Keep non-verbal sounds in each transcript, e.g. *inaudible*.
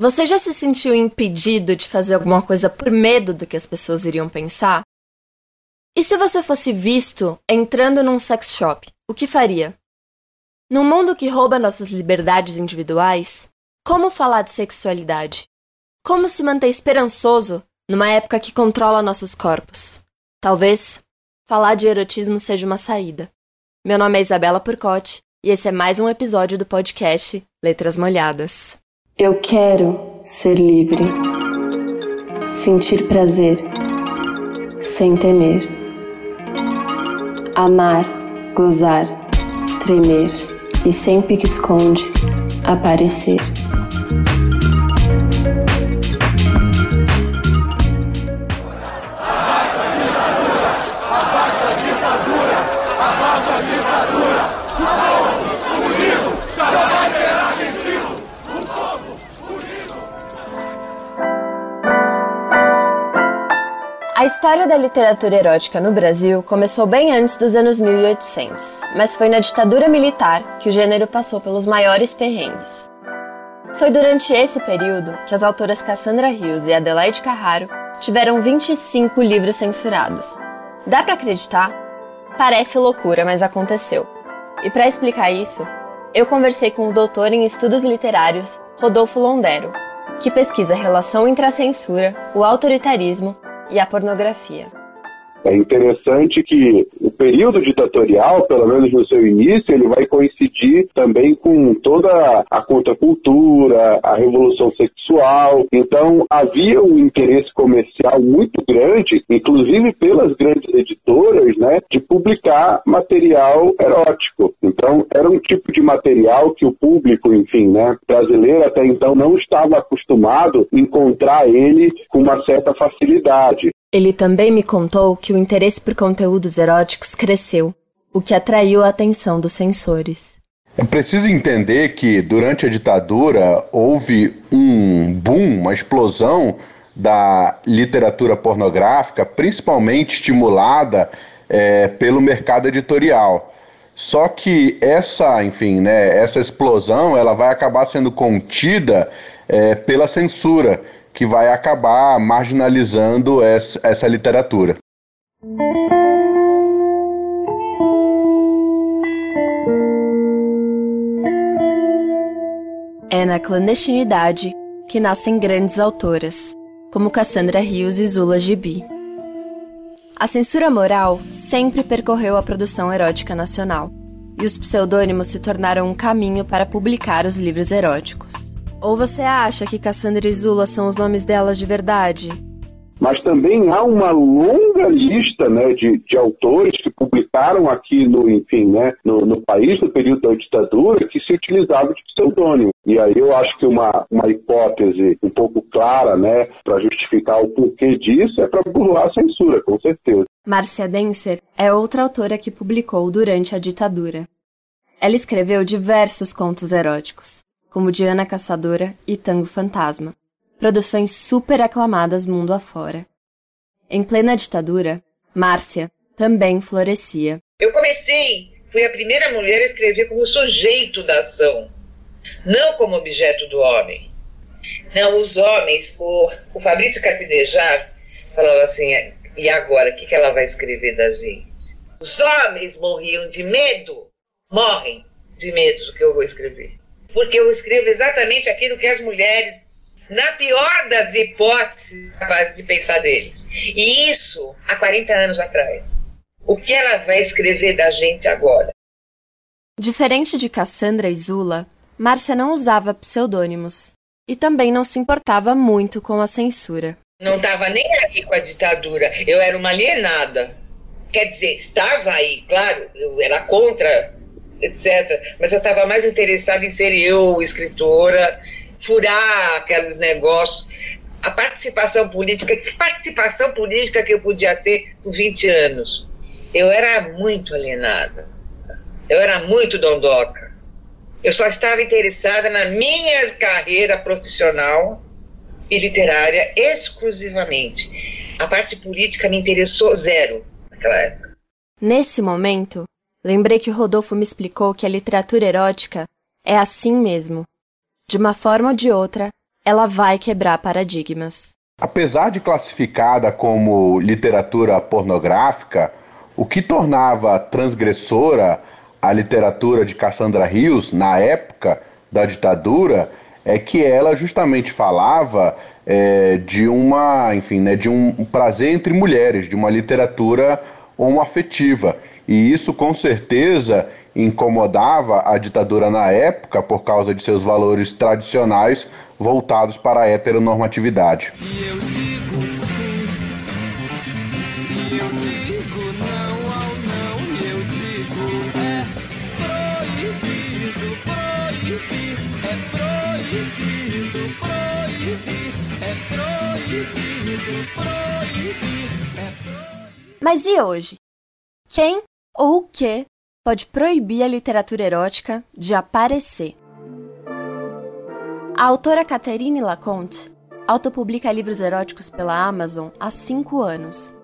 Você já se sentiu impedido de fazer alguma coisa por medo do que as pessoas iriam pensar? E se você fosse visto entrando num sex shop, o que faria? Num mundo que rouba nossas liberdades individuais, como falar de sexualidade? Como se manter esperançoso numa época que controla nossos corpos? Talvez falar de erotismo seja uma saída. Meu nome é Isabela Purcotti e esse é mais um episódio do podcast Letras Molhadas. Eu quero ser livre, sentir prazer, sem temer, amar, gozar, tremer. E sem pique-esconde aparecer. História da literatura erótica no Brasil começou bem antes dos anos 1800, mas foi na ditadura militar que o gênero passou pelos maiores perrengues. Foi durante esse período que as autoras Cassandra Rios e Adelaide Carraro tiveram 25 livros censurados. Dá para acreditar? Parece loucura, mas aconteceu. E para explicar isso, eu conversei com o doutor em estudos literários Rodolfo Londero, que pesquisa a relação entre a censura, o autoritarismo e a pornografia. É interessante que o período ditatorial, pelo menos no seu início, ele vai coincidir também com toda a contracultura, a revolução sexual. Então, havia um interesse comercial muito grande, inclusive pelas grandes editoras, né, de publicar material erótico. Então, era um tipo de material que o público, enfim, né, brasileiro até então não estava acostumado a encontrar ele com uma certa facilidade. Ele também me contou que o interesse por conteúdos eróticos cresceu, o que atraiu a atenção dos censores. É preciso entender que durante a ditadura houve um boom, uma explosão da literatura pornográfica, principalmente estimulada é, pelo mercado editorial. Só que essa, enfim, né, essa explosão ela vai acabar sendo contida é, pela censura que vai acabar marginalizando essa, essa literatura. É na clandestinidade que nascem grandes autoras, como Cassandra Rios e Zula Gibi. A censura moral sempre percorreu a produção erótica nacional, e os pseudônimos se tornaram um caminho para publicar os livros eróticos. Ou você acha que Cassandra e Zula são os nomes delas de verdade? Mas também há uma longa lista né, de, de autores que publicaram aqui no, enfim, né, no, no, país no período da ditadura que se utilizavam de pseudônimo. E aí eu acho que uma, uma hipótese um pouco clara né, para justificar o porquê disso é para burlar a censura, com certeza. Márcia Denser é outra autora que publicou durante a ditadura. Ela escreveu diversos contos eróticos como Diana Caçadora e Tango Fantasma, produções super aclamadas mundo afora. Em plena ditadura, Márcia também florescia. Eu comecei, fui a primeira mulher a escrever como sujeito da ação, não como objeto do homem. Não, os homens, o, o Fabrício Carpinejar falava assim, e agora, o que, que ela vai escrever da gente? Os homens morriam de medo, morrem de medo do que eu vou escrever porque eu escrevo exatamente aquilo que as mulheres, na pior das hipóteses, capazes de pensar deles. E isso há 40 anos atrás. O que ela vai escrever da gente agora? Diferente de Cassandra e Zula, Márcia não usava pseudônimos e também não se importava muito com a censura. Não estava nem aí com a ditadura. Eu era uma alienada. Quer dizer, estava aí, claro, eu era contra etc. Mas eu estava mais interessada em ser eu, escritora, furar aqueles negócios. A participação política, que participação política que eu podia ter com 20 anos? Eu era muito alienada. Eu era muito dondoca. Eu só estava interessada na minha carreira profissional e literária exclusivamente. A parte política me interessou zero naquela época. Nesse momento, Lembrei que o Rodolfo me explicou que a literatura erótica é assim mesmo. De uma forma ou de outra, ela vai quebrar paradigmas. Apesar de classificada como literatura pornográfica, o que tornava transgressora a literatura de Cassandra Rios na época da ditadura é que ela justamente falava é, de uma, enfim, né, de um prazer entre mulheres, de uma literatura homoafetiva. E isso com certeza incomodava a ditadura na época por causa de seus valores tradicionais voltados para a heteronormatividade. E eu digo sim, e eu digo não ao não, e eu digo é proibido, proibir, é proibido, proibir, é proibido, proibir, é proibido. Mas e hoje? Quem ou o que pode proibir a literatura erótica de aparecer? A autora Catherine Laconte autopublica livros eróticos pela Amazon há cinco anos.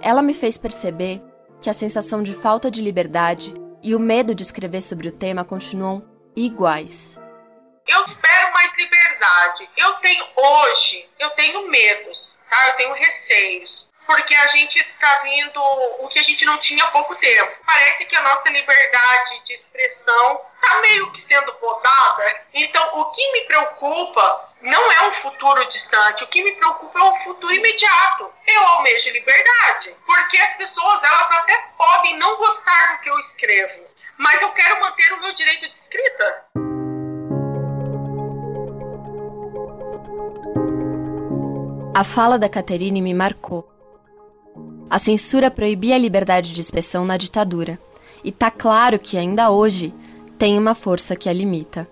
Ela me fez perceber que a sensação de falta de liberdade e o medo de escrever sobre o tema continuam iguais. Eu espero mais liberdade. Eu tenho hoje, eu tenho medos, tá? Eu tenho receios porque a gente está vindo o que a gente não tinha há pouco tempo. Parece que a nossa liberdade de expressão está meio que sendo podada. Então, o que me preocupa não é um futuro distante, o que me preocupa é um futuro imediato. Eu almejo liberdade, porque as pessoas elas até podem não gostar do que eu escrevo, mas eu quero manter o meu direito de escrita. A fala da Caterine me marcou. A censura proibia a liberdade de expressão na ditadura, e tá claro que ainda hoje tem uma força que a limita.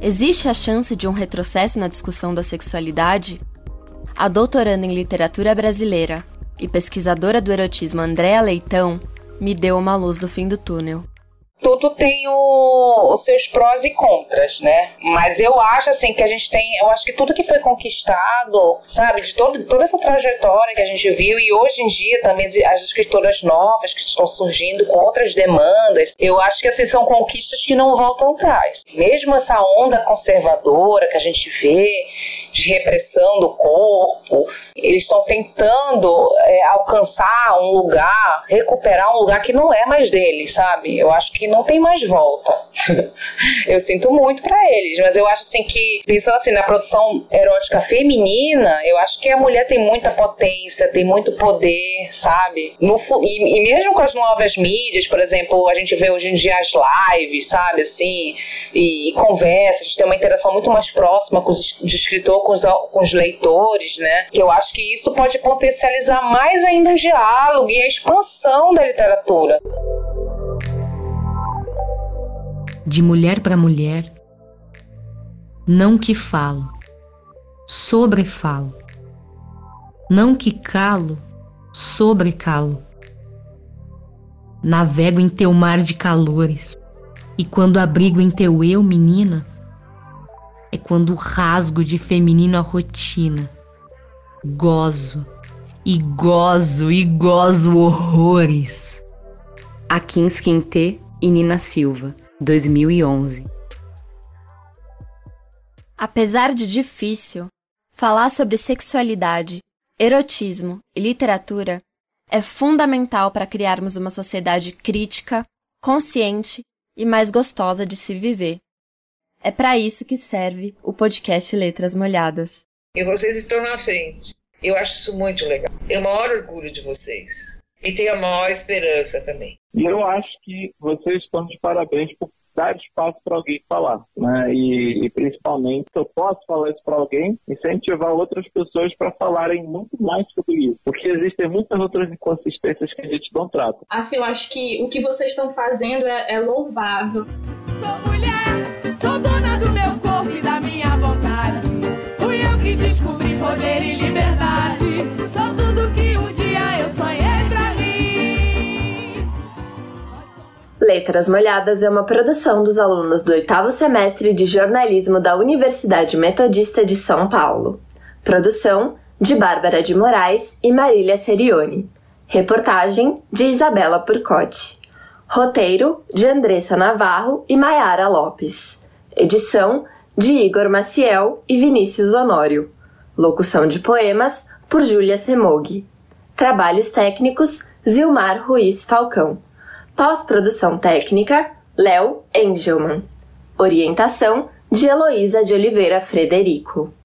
Existe a chance de um retrocesso na discussão da sexualidade? A doutoranda em literatura brasileira e pesquisadora do erotismo Andréa Leitão me deu uma luz do fim do túnel tudo tem o, os seus prós e contras, né? Mas eu acho assim que a gente tem, eu acho que tudo que foi conquistado, sabe, de todo, toda essa trajetória que a gente viu e hoje em dia também as escritoras novas que estão surgindo com outras demandas, eu acho que assim são conquistas que não voltam atrás. Mesmo essa onda conservadora que a gente vê de repressão do corpo, eles estão tentando é, alcançar um lugar, recuperar um lugar que não é mais deles, sabe? Eu acho que não tem mais volta. *laughs* eu sinto muito para eles, mas eu acho assim que, pensando assim na produção erótica feminina, eu acho que a mulher tem muita potência, tem muito poder, sabe? No, e, e mesmo com as novas mídias, por exemplo, a gente vê hoje em dia as lives, sabe? Assim, e, e conversa, a gente tem uma interação muito mais próxima com os, de escritor com os, com os leitores, né? Que eu acho que isso pode potencializar mais ainda o diálogo e a expansão da literatura de mulher para mulher, não que falo, sobrefalo, não que calo, sobrecalo. Navego em teu mar de calores, e quando abrigo em teu eu, menina, é quando rasgo de feminino a rotina. Gozo, e gozo, e gozo horrores. Akin Quintê e Nina Silva 2011. Apesar de difícil, falar sobre sexualidade, erotismo e literatura é fundamental para criarmos uma sociedade crítica, consciente e mais gostosa de se viver. É para isso que serve o podcast Letras Molhadas. E vocês estão na frente. Eu acho isso muito legal. Eu o maior orgulho de vocês. E tenho a maior esperança também. E eu acho que vocês estão de parabéns por dar espaço para alguém falar, né? E, e, principalmente, se eu posso falar isso para alguém, incentivar outras pessoas para falarem muito mais sobre isso, porque existem muitas outras inconsistências que a gente não trata. Assim, eu acho que o que vocês estão fazendo é, é louvável. Sou mulher, sou dona do meu corpo e da minha vontade. Fui eu que descobri poder e liberdade. Letras Molhadas é uma produção dos alunos do oitavo semestre de jornalismo da Universidade Metodista de São Paulo. Produção de Bárbara de Moraes e Marília Serioni. Reportagem de Isabela Purcotti. Roteiro de Andressa Navarro e Maiara Lopes. Edição de Igor Maciel e Vinícius Honório. Locução de poemas por Júlia Semogui. Trabalhos técnicos Zilmar Ruiz Falcão. Pós-produção técnica Léo Engelman. Orientação de Heloísa de Oliveira Frederico.